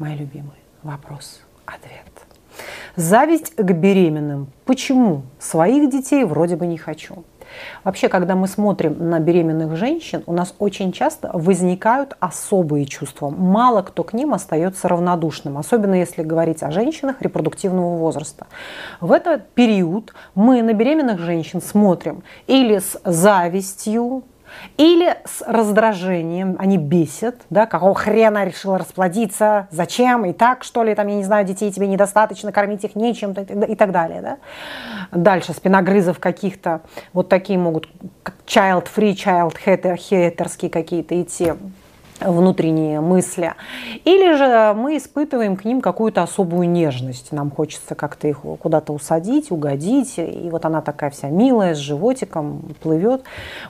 мои любимые. Вопрос, ответ. Зависть к беременным. Почему? Своих детей вроде бы не хочу. Вообще, когда мы смотрим на беременных женщин, у нас очень часто возникают особые чувства. Мало кто к ним остается равнодушным, особенно если говорить о женщинах репродуктивного возраста. В этот период мы на беременных женщин смотрим или с завистью, или с раздражением, они бесят, да, какого хрена решила расплодиться, зачем, и так, что ли, там, я не знаю, детей тебе недостаточно, кормить их нечем, и так далее, да. Дальше спиногрызов каких-то, вот такие могут, child-free, child-хетерские какие-то идти внутренние мысли. Или же мы испытываем к ним какую-то особую нежность. Нам хочется как-то их куда-то усадить, угодить. И вот она такая вся милая, с животиком, плывет.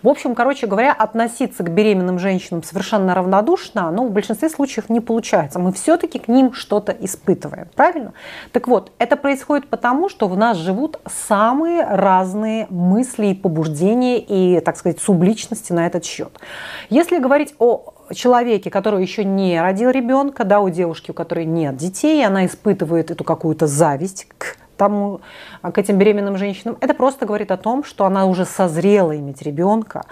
В общем, короче говоря, относиться к беременным женщинам совершенно равнодушно, но в большинстве случаев не получается. Мы все-таки к ним что-то испытываем. Правильно? Так вот, это происходит потому, что в нас живут самые разные мысли и побуждения и, так сказать, субличности на этот счет. Если говорить о человеке, который еще не родил ребенка, да, у девушки, у которой нет детей, она испытывает эту какую-то зависть к тому, к этим беременным женщинам, это просто говорит о том, что она уже созрела иметь ребенка,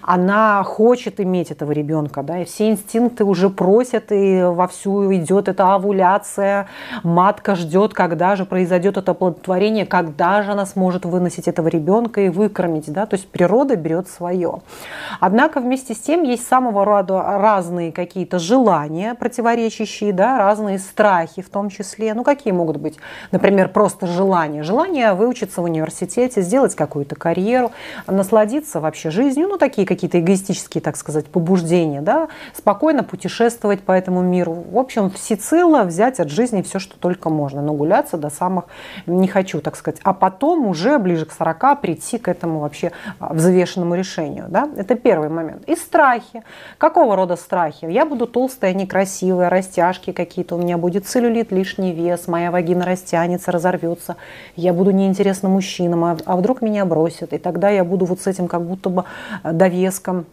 она хочет иметь этого ребенка, да, и все инстинкты уже просят, и вовсю идет эта овуляция, матка ждет, когда же произойдет это оплодотворение, когда же она сможет выносить этого ребенка и выкормить, да, то есть природа берет свое. Однако вместе с тем есть самого рода разные какие-то желания противоречащие, да, разные страхи в том числе, ну какие могут быть, например, просто желание. Желание выучиться в университете, сделать какую-то карьеру, насладиться вообще жизнью, ну, такие какие-то эгоистические, так сказать, побуждения, да, спокойно путешествовать по этому миру. В общем, всецело взять от жизни все, что только можно, но гуляться до самых не хочу, так сказать. А потом уже ближе к 40 прийти к этому вообще а, взвешенному решению, да. Это первый момент. И страхи. Какого рода страхи? Я буду толстая, некрасивая, растяжки какие-то, у меня будет целлюлит, лишний вес, моя вагина растянется, разорвется, вернуться, я буду неинтересна мужчинам, а, а вдруг меня бросят, и тогда я буду вот с этим как будто бы э, довеском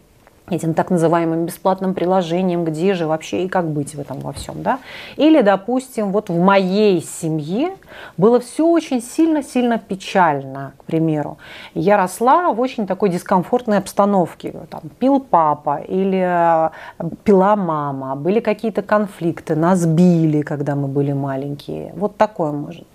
этим так называемым бесплатным приложением, где же вообще и как быть в этом во всем, да? Или, допустим, вот в моей семье было все очень сильно-сильно печально, к примеру. Я росла в очень такой дискомфортной обстановке. Там, пил папа или э, пила мама, были какие-то конфликты, нас били, когда мы были маленькие. Вот такое может.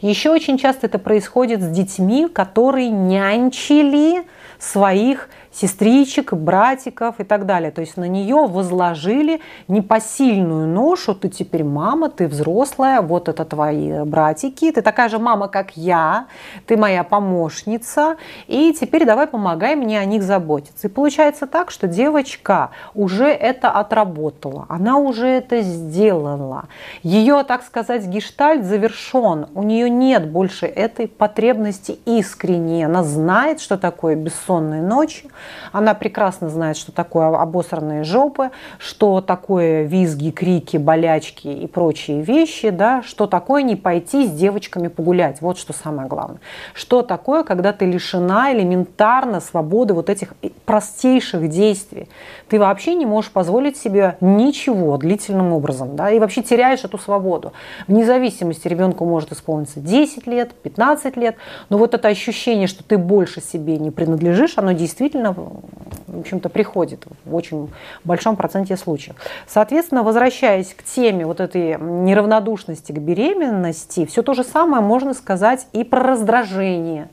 Еще очень часто это происходит с детьми, которые нянчили своих сестричек, братиков и так далее. То есть на нее возложили непосильную ношу, ты теперь мама, ты взрослая, вот это твои братики, ты такая же мама, как я, ты моя помощница, и теперь давай помогай мне о них заботиться. И получается так, что девочка уже это отработала, она уже это сделала. Ее, так сказать, гештальт завершен, у нее нет больше этой потребности искренней, она знает, что такое бессонные ночи, она прекрасно знает, что такое обосранные жопы, что такое визги, крики, болячки и прочие вещи, да, что такое не пойти с девочками погулять. Вот что самое главное. Что такое, когда ты лишена элементарно свободы вот этих простейших действий. Ты вообще не можешь позволить себе ничего длительным образом, да, и вообще теряешь эту свободу. Вне зависимости ребенку может исполниться 10 лет, 15 лет, но вот это ощущение, что ты больше себе не принадлежишь, оно действительно в общем-то, приходит в очень большом проценте случаев. Соответственно, возвращаясь к теме вот этой неравнодушности к беременности, все то же самое можно сказать и про раздражение.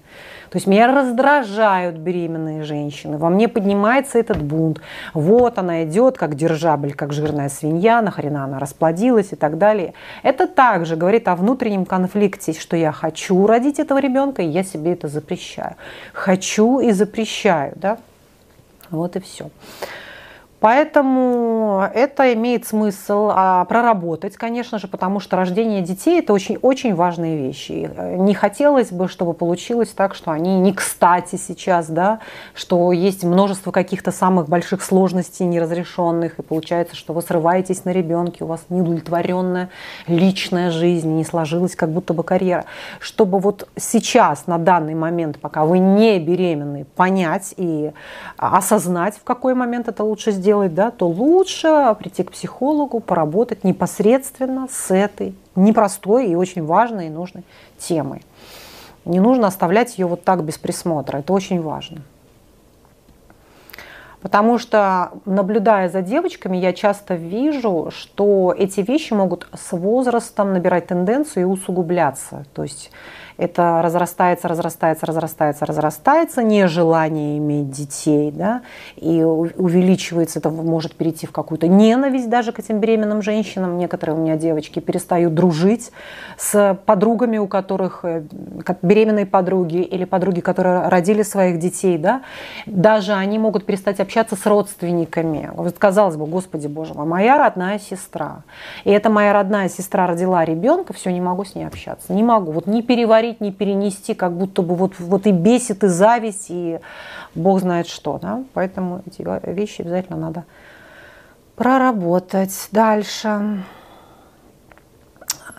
То есть меня раздражают беременные женщины, во мне поднимается этот бунт. Вот она идет, как держабль, как жирная свинья, нахрена она расплодилась и так далее. Это также говорит о внутреннем конфликте, что я хочу родить этого ребенка, и я себе это запрещаю. Хочу и запрещаю, да? Вот и все. Поэтому это имеет смысл а, проработать, конечно же, потому что рождение детей – это очень-очень важные вещи. Э, не хотелось бы, чтобы получилось так, что они не кстати сейчас, да, что есть множество каких-то самых больших сложностей неразрешенных, и получается, что вы срываетесь на ребенке, у вас неудовлетворенная личная жизнь, не сложилась как будто бы карьера. Чтобы вот сейчас, на данный момент, пока вы не беременны, понять и осознать, в какой момент это лучше сделать, делать, да, то лучше прийти к психологу, поработать непосредственно с этой непростой и очень важной и нужной темой. Не нужно оставлять ее вот так без присмотра. Это очень важно. Потому что, наблюдая за девочками, я часто вижу, что эти вещи могут с возрастом набирать тенденцию и усугубляться. То есть это разрастается, разрастается, разрастается, разрастается, нежелание иметь детей, да, и увеличивается, это может перейти в какую-то ненависть даже к этим беременным женщинам. Некоторые у меня девочки перестают дружить с подругами, у которых э, беременные подруги или подруги, которые родили своих детей, да, даже они могут перестать общаться с родственниками. Вот казалось бы, Господи Боже мой, моя родная сестра. И эта моя родная сестра родила ребенка, все, не могу с ней общаться, не могу, вот не переварить переварить, не перенести, как будто бы вот, вот и бесит, и зависть, и бог знает что. Да? Поэтому эти вещи обязательно надо проработать. Дальше.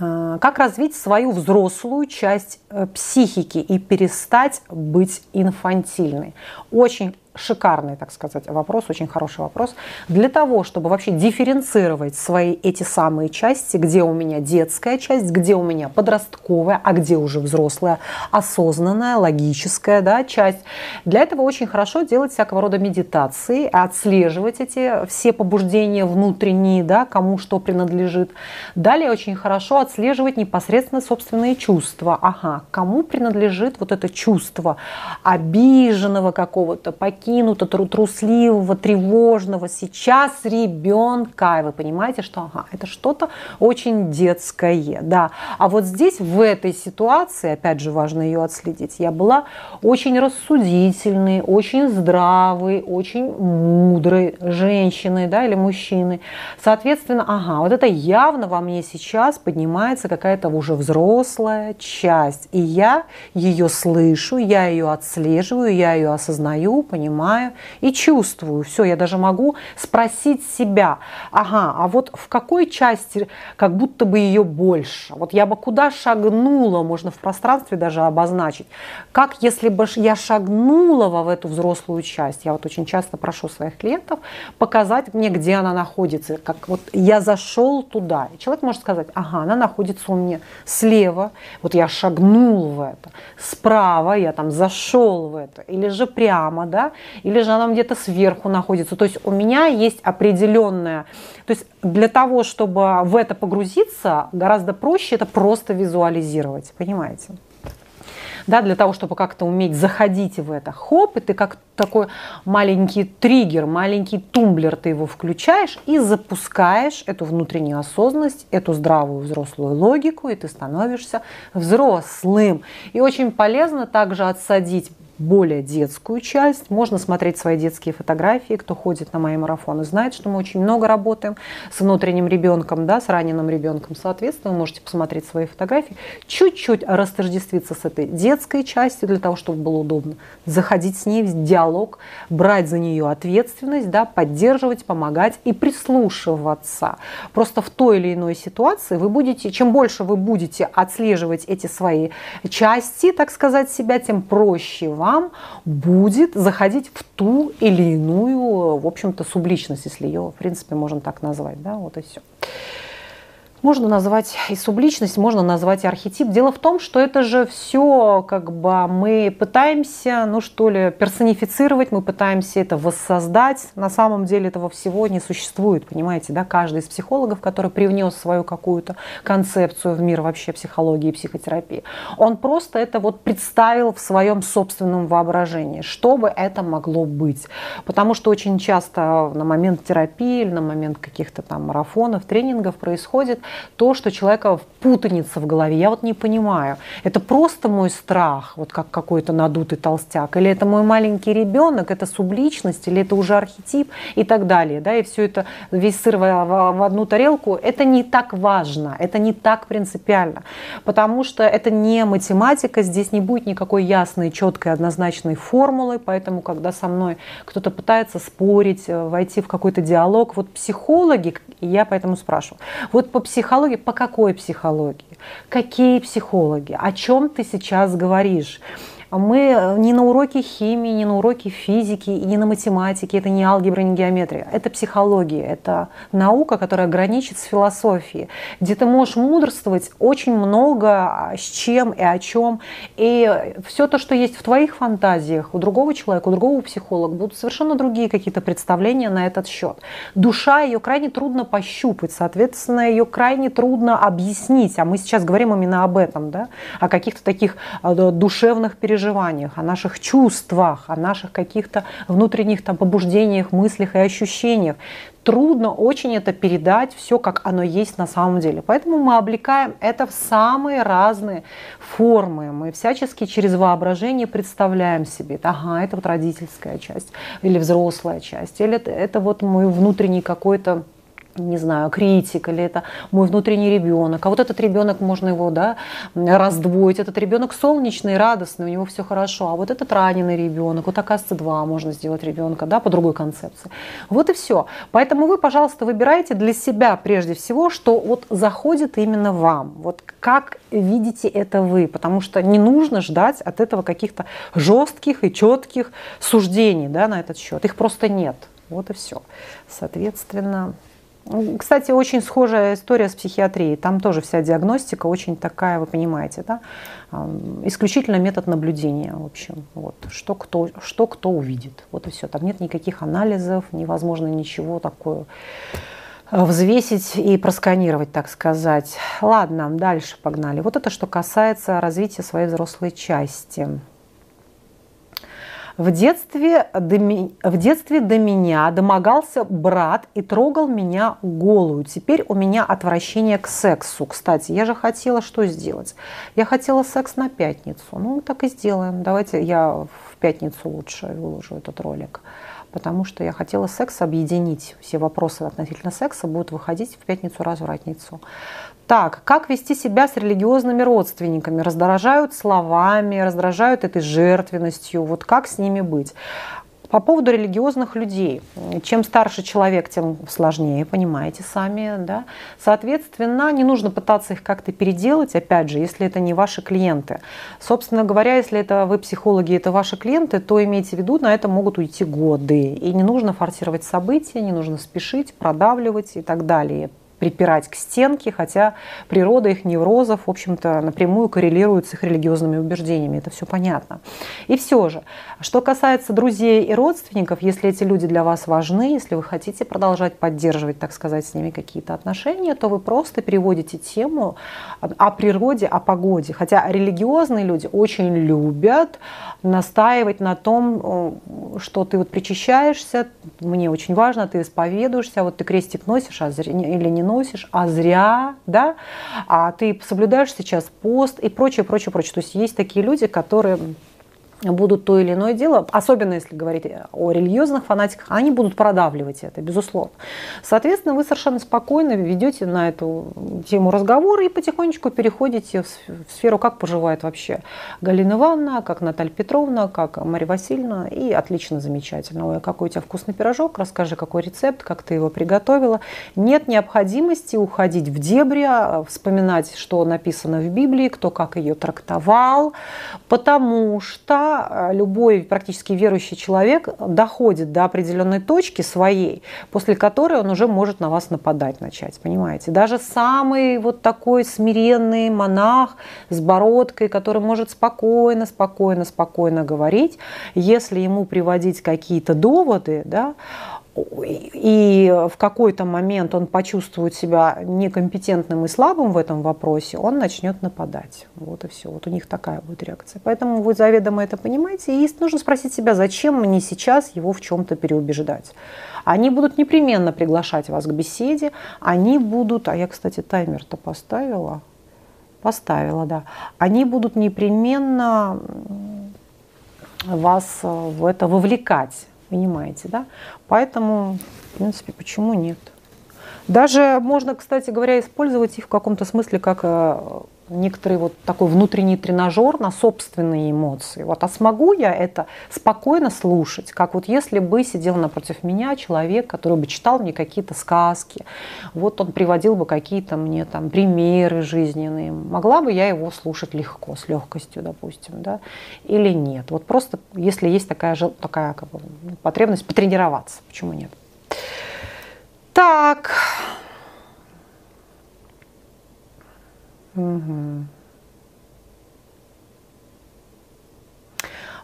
А, как развить свою взрослую часть э, психики и перестать быть инфантильной? Очень шикарный, так сказать, вопрос, очень хороший вопрос. Для того, чтобы вообще дифференцировать свои эти самые части, где у меня детская часть, где у меня подростковая, а где уже взрослая, осознанная, логическая да, часть. Для этого очень хорошо делать всякого рода медитации, отслеживать эти все побуждения внутренние, да, кому что принадлежит. Далее очень хорошо отслеживать непосредственно собственные чувства. Ага, кому принадлежит вот это чувство обиженного какого-то, покинутого, опрокинуто, трусливого, тревожного. Сейчас ребенка, и вы понимаете, что ага, это что-то очень детское. Да. А вот здесь, в этой ситуации, опять же, важно ее отследить, я была очень рассудительной, очень здравой, очень мудрой женщиной да, или мужчиной. Соответственно, ага, вот это явно во мне сейчас поднимается какая-то уже взрослая часть. И я ее слышу, я ее отслеживаю, я ее осознаю, понимаю, понимаю и чувствую. Все, я даже могу спросить себя, ага, а вот в какой части как будто бы ее больше? Вот я бы куда шагнула, можно в пространстве даже обозначить. Как если бы я шагнула в эту взрослую часть? Я вот очень часто прошу своих клиентов показать мне, где она находится. Как вот я зашел туда. И человек может сказать, ага, она находится у меня слева, вот я шагнул в это, справа я там зашел в это, или же прямо, да, или же она где-то сверху находится. То есть у меня есть определенная... То есть для того, чтобы в это погрузиться, гораздо проще это просто визуализировать, понимаете? да, для того, чтобы как-то уметь заходить в это. Хоп, и ты как такой маленький триггер, маленький тумблер, ты его включаешь и запускаешь эту внутреннюю осознанность, эту здравую взрослую логику, и ты становишься взрослым. И очень полезно также отсадить более детскую часть. Можно смотреть свои детские фотографии. Кто ходит на мои марафоны, знает, что мы очень много работаем с внутренним ребенком, да, с раненым ребенком. Соответственно, вы можете посмотреть свои фотографии, чуть-чуть растождествиться с этой детской частью для того, чтобы было удобно. Заходить с ней в диалог, брать за нее ответственность, да, поддерживать, помогать и прислушиваться. Просто в той или иной ситуации вы будете, чем больше вы будете отслеживать эти свои части, так сказать, себя, тем проще вам вам будет заходить в ту или иную, в общем-то, субличность, если ее, в принципе, можно так назвать. Да? Вот и все. Можно назвать и субличность, можно назвать и архетип. Дело в том, что это же все, как бы мы пытаемся, ну что ли, персонифицировать, мы пытаемся это воссоздать. На самом деле этого всего не существует, понимаете, да? Каждый из психологов, который привнес свою какую-то концепцию в мир вообще психологии и психотерапии, он просто это вот представил в своем собственном воображении, что бы это могло быть. Потому что очень часто на момент терапии или на момент каких-то там марафонов, тренингов происходит то, что человека путаница в голове. Я вот не понимаю, это просто мой страх, вот как какой-то надутый толстяк, или это мой маленький ребенок, это субличность, или это уже архетип и так далее. Да? И все это, весь сыр в, в одну тарелку, это не так важно, это не так принципиально, потому что это не математика, здесь не будет никакой ясной, четкой, однозначной формулы, поэтому, когда со мной кто-то пытается спорить, э, войти в какой-то диалог, вот психологи, я поэтому спрашиваю, вот по психологии, по какой психологии? Какие психологи? О чем ты сейчас говоришь? Мы не на уроке химии, не на уроке физики, и не на математике, это не алгебра, не геометрия, это психология, это наука, которая граничит с философией, где ты можешь мудрствовать очень много с чем и о чем, и все то, что есть в твоих фантазиях, у другого человека, у другого психолога, будут совершенно другие какие-то представления на этот счет. Душа, ее крайне трудно пощупать, соответственно, ее крайне трудно объяснить, а мы сейчас говорим именно об этом, да, о каких-то таких э, душевных переживаниях, о наших чувствах, о наших каких-то внутренних там побуждениях, мыслях и ощущениях. Трудно очень это передать, все как оно есть на самом деле. Поэтому мы облекаем это в самые разные формы. Мы всячески через воображение представляем себе, ага, это вот родительская часть, или взрослая часть, или это, это вот мой внутренний какой-то не знаю, критик, или это мой внутренний ребенок. А вот этот ребенок, можно его да, раздвоить. Этот ребенок солнечный, радостный, у него все хорошо. А вот этот раненый ребенок, вот оказывается два можно сделать ребенка, да, по другой концепции. Вот и все. Поэтому вы, пожалуйста, выбирайте для себя прежде всего, что вот заходит именно вам. Вот как видите это вы, потому что не нужно ждать от этого каких-то жестких и четких суждений да, на этот счет. Их просто нет. Вот и все. Соответственно, кстати, очень схожая история с психиатрией. Там тоже вся диагностика очень такая, вы понимаете, да? исключительно метод наблюдения, в общем. Вот. Что, кто, что кто увидит. Вот и все. Там нет никаких анализов, невозможно ничего такое взвесить и просканировать, так сказать. Ладно, дальше погнали. Вот это что касается развития своей взрослой части. В детстве, до, в детстве до меня домогался брат и трогал меня голую. Теперь у меня отвращение к сексу. Кстати, я же хотела что сделать? Я хотела секс на пятницу. Ну, так и сделаем. Давайте я в пятницу лучше выложу этот ролик. Потому что я хотела секс объединить. Все вопросы относительно секса будут выходить в пятницу-развратницу. Так, как вести себя с религиозными родственниками? Раздражают словами, раздражают этой жертвенностью. Вот как с ними быть? По поводу религиозных людей. Чем старше человек, тем сложнее, понимаете сами. Да? Соответственно, не нужно пытаться их как-то переделать, опять же, если это не ваши клиенты. Собственно говоря, если это вы психологи, это ваши клиенты, то имейте в виду, на это могут уйти годы. И не нужно форсировать события, не нужно спешить, продавливать и так далее припирать к стенке, хотя природа их неврозов, в общем-то, напрямую коррелирует с их религиозными убеждениями. Это все понятно. И все же, что касается друзей и родственников, если эти люди для вас важны, если вы хотите продолжать поддерживать, так сказать, с ними какие-то отношения, то вы просто переводите тему о природе, о погоде. Хотя религиозные люди очень любят настаивать на том, что ты вот причащаешься, мне очень важно, ты исповедуешься, вот ты крестик носишь а или не носишь, а зря, да, а ты соблюдаешь сейчас пост и прочее, прочее, прочее. То есть есть такие люди, которые будут то или иное дело, особенно если говорить о религиозных фанатиках, они будут продавливать это, безусловно. Соответственно, вы совершенно спокойно ведете на эту тему разговор и потихонечку переходите в сферу, как поживает вообще Галина Ивановна, как Наталья Петровна, как Мария Васильевна, и отлично, замечательно. Ой, какой у тебя вкусный пирожок, расскажи, какой рецепт, как ты его приготовила. Нет необходимости уходить в дебри, а вспоминать, что написано в Библии, кто как ее трактовал, потому что Э, любой практически верующий человек доходит до определенной точки своей, после которой он уже может на вас нападать начать, понимаете? Даже самый вот такой смиренный монах с бородкой, который может спокойно, спокойно, спокойно говорить, если ему приводить какие-то доводы, да, и в какой-то момент он почувствует себя некомпетентным и слабым в этом вопросе, он начнет нападать. Вот и все. Вот у них такая будет реакция. Поэтому вы заведомо это понимаете. И нужно спросить себя, зачем мне сейчас его в чем-то переубеждать. Они будут непременно приглашать вас к беседе. Они будут, а я, кстати, таймер-то поставила. Поставила, да. Они будут непременно вас в это вовлекать Понимаете, да? Поэтому, в принципе, почему нет? Даже можно, кстати говоря, использовать их в каком-то смысле как э, некоторый вот такой внутренний тренажер на собственные эмоции. Вот, а смогу я это спокойно слушать, как вот если бы сидел напротив меня человек, который бы читал мне какие-то сказки, вот он приводил бы какие-то мне там примеры жизненные, могла бы я его слушать легко, с легкостью, допустим, да, или нет. Вот просто, если есть такая, такая как бы, потребность потренироваться, почему нет? Так, Угу.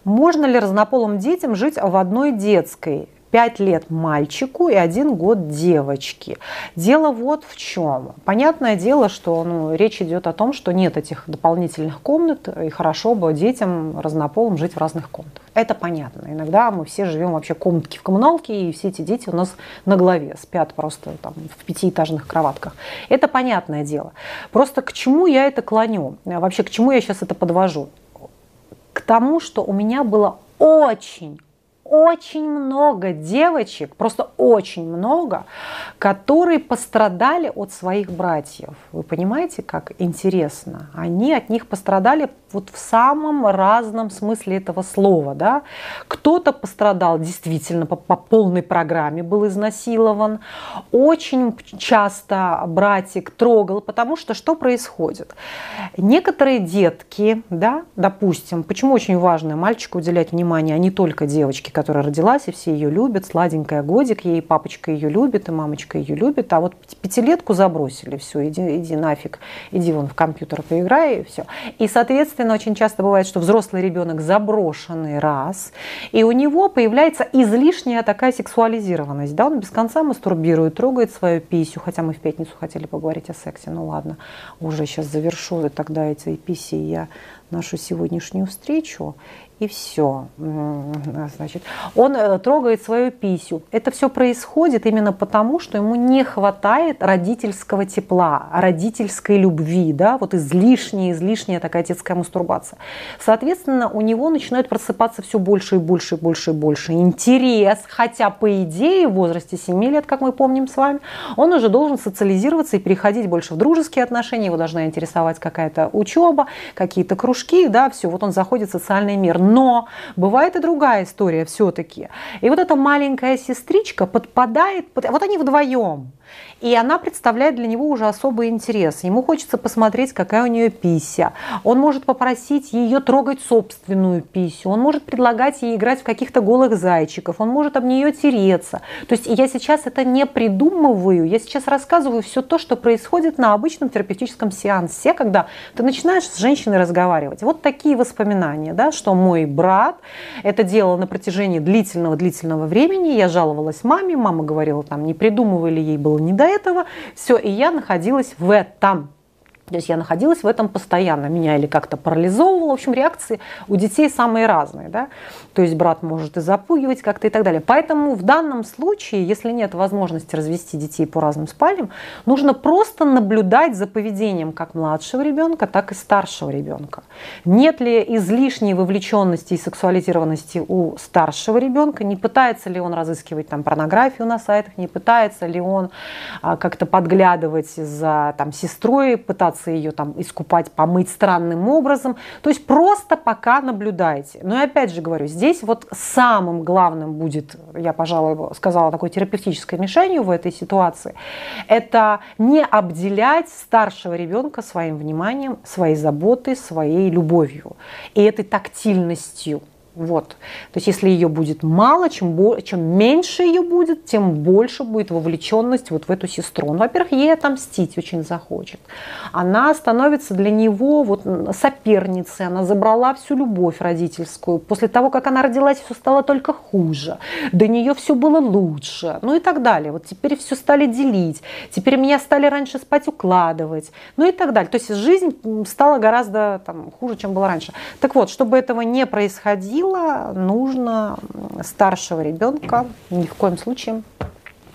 Можно ли разнополым детям жить в одной детской? 5 лет мальчику и 1 год девочке. Дело вот в чем. Понятное дело, что ну, речь идет о том, что нет этих дополнительных комнат, и хорошо бы детям разнополым жить в разных комнатах. Это понятно. Иногда мы все живем вообще комнатки в коммуналке, и все эти дети у нас на голове спят просто там в пятиэтажных кроватках. Это понятное дело. Просто к чему я это клоню? Вообще, к чему я сейчас это подвожу? К тому, что у меня было очень очень много девочек, просто очень много, которые пострадали от своих братьев. Вы понимаете, как интересно? Они от них пострадали вот в самом разном смысле этого слова. Да? Кто-то пострадал действительно по, по полной программе, был изнасилован. Очень часто братик трогал, потому что что происходит? Некоторые детки, да, допустим, почему очень важно мальчику уделять внимание, а не только девочке, которая родилась, и все ее любят, сладенькая годик, ей папочка ее любит, и мамочка ее любит, а вот пятилетку забросили, все, иди, иди нафиг, иди вон в компьютер поиграй, и все. И, соответственно, очень часто бывает, что взрослый ребенок заброшенный раз, и у него появляется излишняя такая сексуализированность, да, он без конца мастурбирует, трогает свою писю, хотя мы в пятницу хотели поговорить о сексе, ну ладно, уже сейчас завершу тогда эти писи я нашу сегодняшнюю встречу и все. Значит, он э, трогает свою писю. Это все происходит именно потому, что ему не хватает родительского тепла, родительской любви, да, вот излишняя, излишняя такая детская мастурбация. Соответственно, у него начинает просыпаться все больше и больше и больше и больше интерес, хотя по идее в возрасте 7 лет, как мы помним с вами, он уже должен социализироваться и переходить больше в дружеские отношения, его должна интересовать какая-то учеба, какие-то кружки, да, все, вот он заходит в социальный мир но бывает и другая история все-таки. И вот эта маленькая сестричка подпадает, под... вот они вдвоем. И она представляет для него уже особый интерес. Ему хочется посмотреть, какая у нее пися. Он может попросить ее трогать собственную писю. Он может предлагать ей играть в каких-то голых зайчиков. Он может об нее тереться. То есть я сейчас это не придумываю. Я сейчас рассказываю все то, что происходит на обычном терапевтическом сеансе, когда ты начинаешь с женщиной разговаривать. Вот такие воспоминания, да, что мой брат это делал на протяжении длительного-длительного времени. Я жаловалась маме, мама говорила, там, не придумывали ей было не до этого. Все, и я находилась в этом. То есть я находилась в этом постоянно, меня или как-то парализовывало. В общем, реакции у детей самые разные. Да? То есть брат может и запугивать как-то и так далее. Поэтому в данном случае, если нет возможности развести детей по разным спальням, нужно просто наблюдать за поведением как младшего ребенка, так и старшего ребенка. Нет ли излишней вовлеченности и сексуализированности у старшего ребенка, не пытается ли он разыскивать там порнографию на сайтах, не пытается ли он а, как-то подглядывать за там, сестрой, пытаться пытаться ее там искупать, помыть странным образом. То есть просто пока наблюдайте. Но и опять же говорю, здесь вот самым главным будет, я, пожалуй, сказала, такой терапевтической мишенью в этой ситуации, это не обделять старшего ребенка своим вниманием, своей заботой, своей любовью и этой тактильностью. Вот. То есть если ее будет мало, чем, чем меньше ее будет, тем больше будет вовлеченность вот в эту сестру. Он, во-первых, ей отомстить очень захочет. Она становится для него вот соперницей, она забрала всю любовь родительскую. После того, как она родилась, все стало только хуже. До нее все было лучше. Ну и так далее. Вот теперь все стали делить. Теперь меня стали раньше спать укладывать. Ну и так далее. То есть жизнь стала гораздо там, хуже, чем была раньше. Так вот, чтобы этого не происходило, сила, нужно старшего ребенка ни в коем случае,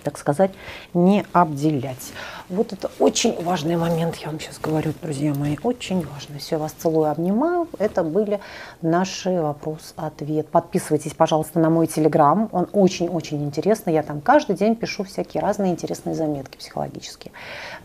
так сказать, не обделять. Вот это очень важный момент, я вам сейчас говорю, друзья мои, очень важный. Все, вас целую, обнимаю. Это были наши вопрос-ответ. Подписывайтесь, пожалуйста, на мой телеграм. Он очень-очень интересный. Я там каждый день пишу всякие разные интересные заметки психологические.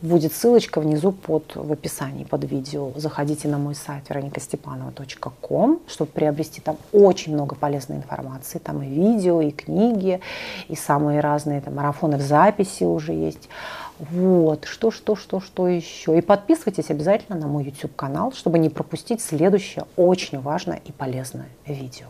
Будет ссылочка внизу под, в описании под видео. Заходите на мой сайт вероникастепанова.ком, чтобы приобрести там очень много полезной информации. Там и видео, и книги, и самые разные там, марафоны в записи уже есть. Вот, что, что, что, что еще. И подписывайтесь обязательно на мой YouTube канал, чтобы не пропустить следующее очень важное и полезное видео.